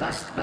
basta.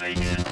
Vegas.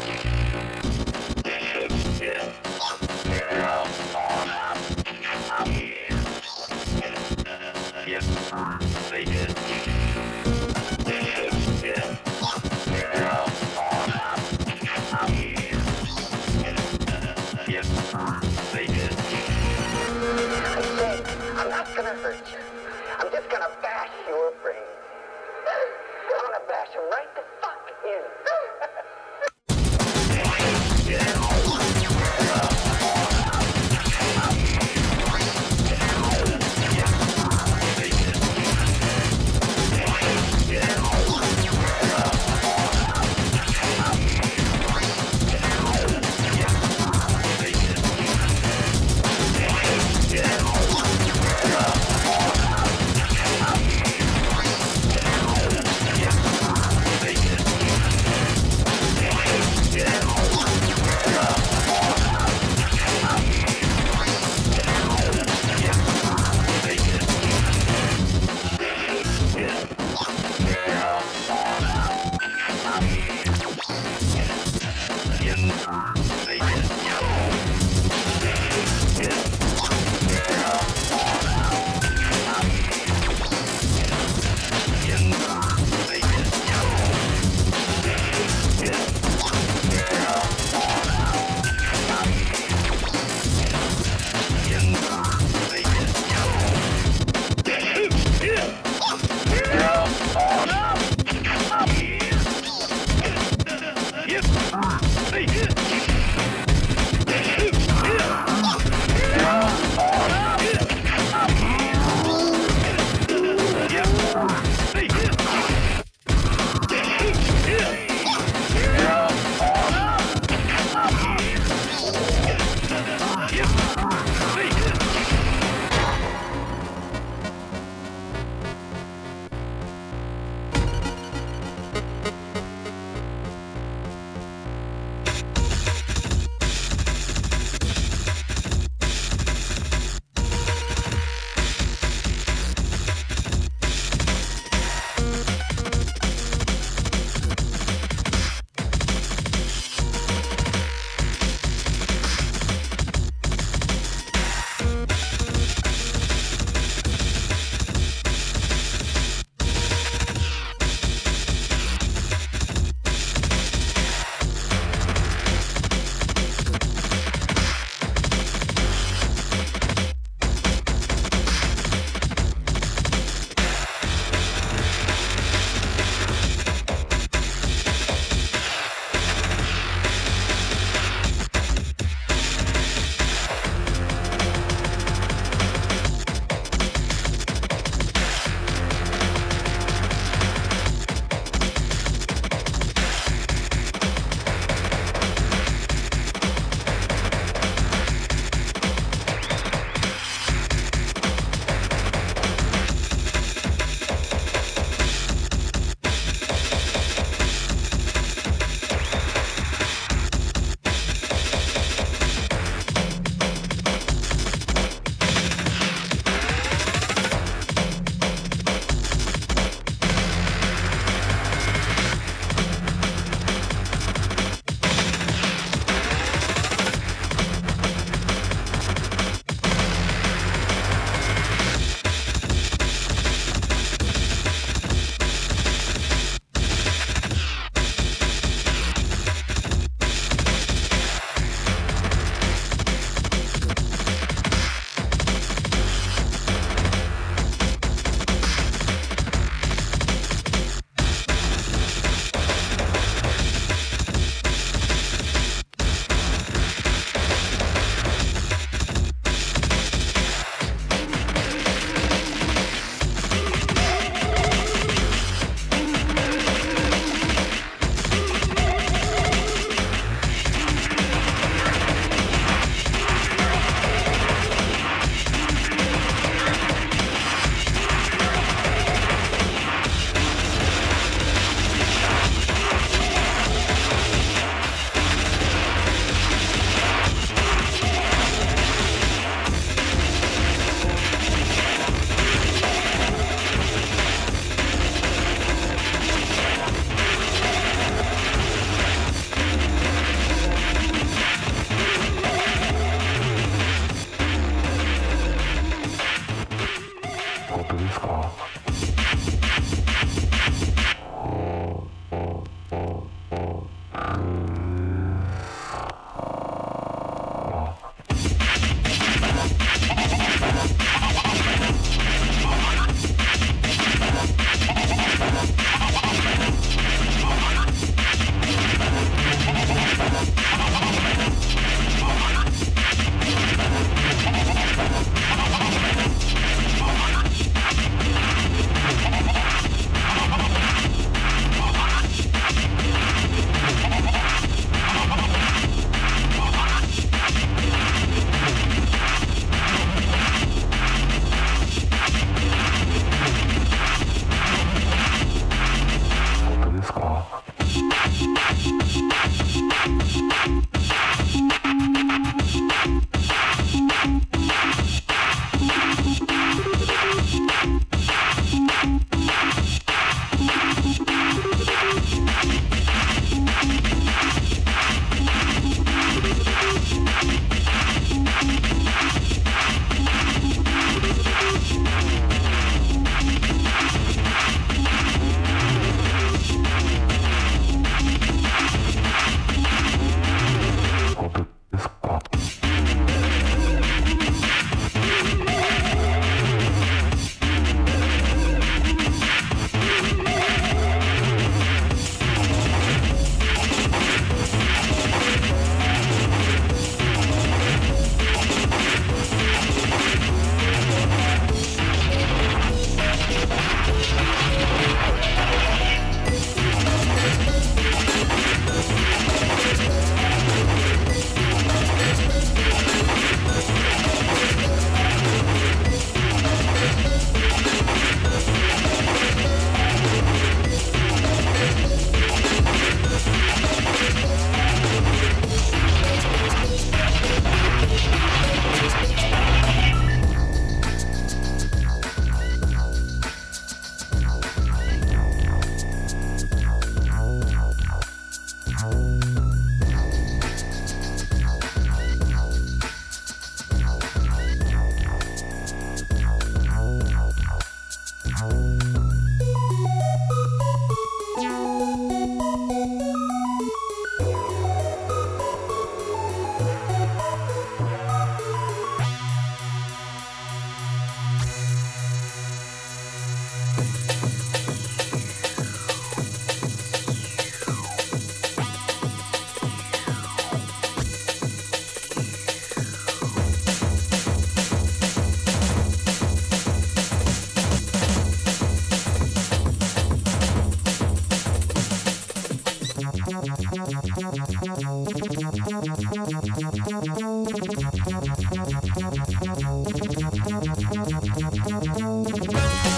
Música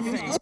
my.